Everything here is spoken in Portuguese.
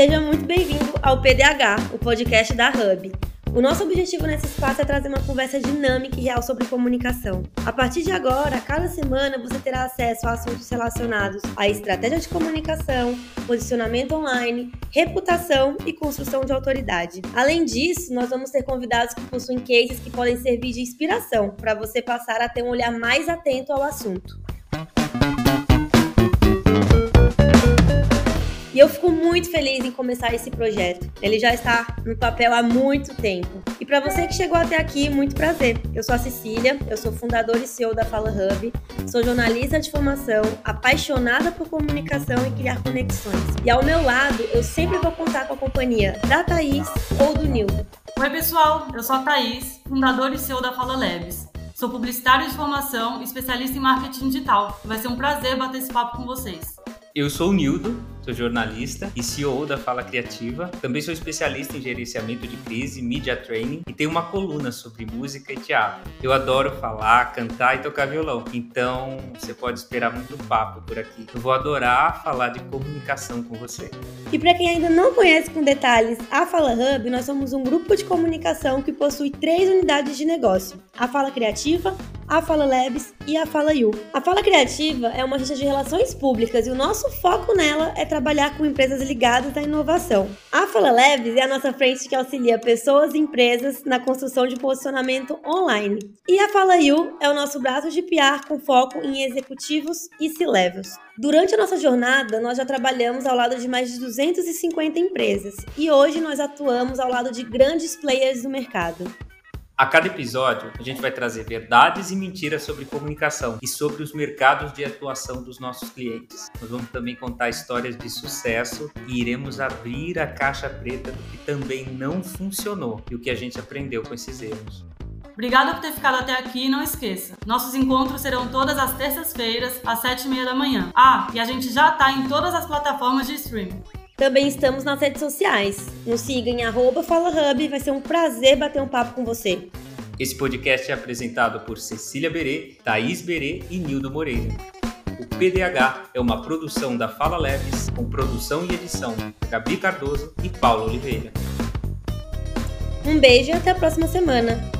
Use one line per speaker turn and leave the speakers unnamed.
Seja muito bem-vindo ao PDH, o podcast da Hub. O nosso objetivo nesse espaço é trazer uma conversa dinâmica e real sobre comunicação. A partir de agora, cada semana você terá acesso a assuntos relacionados à estratégia de comunicação, posicionamento online, reputação e construção de autoridade. Além disso, nós vamos ter convidados que possuem cases que podem servir de inspiração para você passar a ter um olhar mais atento ao assunto. E eu fico muito feliz em começar esse projeto. Ele já está no papel há muito tempo. E para você que chegou até aqui, muito prazer. Eu sou a Cecília, eu sou fundadora e CEO da Fala Hub, sou jornalista de formação, apaixonada por comunicação e criar conexões. E ao meu lado, eu sempre vou contar com a companhia da Thaís ou do Nildo.
Oi, pessoal, eu sou a Thaís, fundadora e CEO da Fala Labs. Sou publicitário de formação e especialista em marketing digital. Vai ser um prazer bater esse papo com vocês.
Eu sou o Nildo, sou jornalista e CEO da Fala Criativa. Também sou especialista em gerenciamento de crise, media training e tenho uma coluna sobre música e teatro. Eu adoro falar, cantar e tocar violão, então você pode esperar muito papo por aqui. Eu vou adorar falar de comunicação com você.
E para quem ainda não conhece com detalhes a Fala Hub, nós somos um grupo de comunicação que possui três unidades de negócio: a Fala Criativa, a Fala Labs e a Fala You. A Fala Criativa é uma agência de relações públicas e o nosso foco nela é trabalhar com empresas ligadas à inovação. A Fala Labs é a nossa frente que auxilia pessoas e empresas na construção de posicionamento online. E a Fala You é o nosso braço de PR com foco em executivos e C-levels. Durante a nossa jornada, nós já trabalhamos ao lado de mais de 250 empresas e hoje nós atuamos ao lado de grandes players do mercado.
A cada episódio, a gente vai trazer verdades e mentiras sobre comunicação e sobre os mercados de atuação dos nossos clientes. Nós vamos também contar histórias de sucesso e iremos abrir a caixa preta do que também não funcionou e o que a gente aprendeu com esses erros.
Obrigada por ter ficado até aqui e não esqueça, nossos encontros serão todas as terças-feiras, às sete e meia da manhã. Ah, e a gente já está em todas as plataformas de streaming.
Também estamos nas redes sociais. Nos siga em arroba FalaHub, vai ser um prazer bater um papo com você.
Esse podcast é apresentado por Cecília Berê, Thaís Berê e Nildo Moreira. O PDH é uma produção da Fala Leves, com produção e edição Gabi Cardoso e Paulo Oliveira.
Um beijo e até a próxima semana.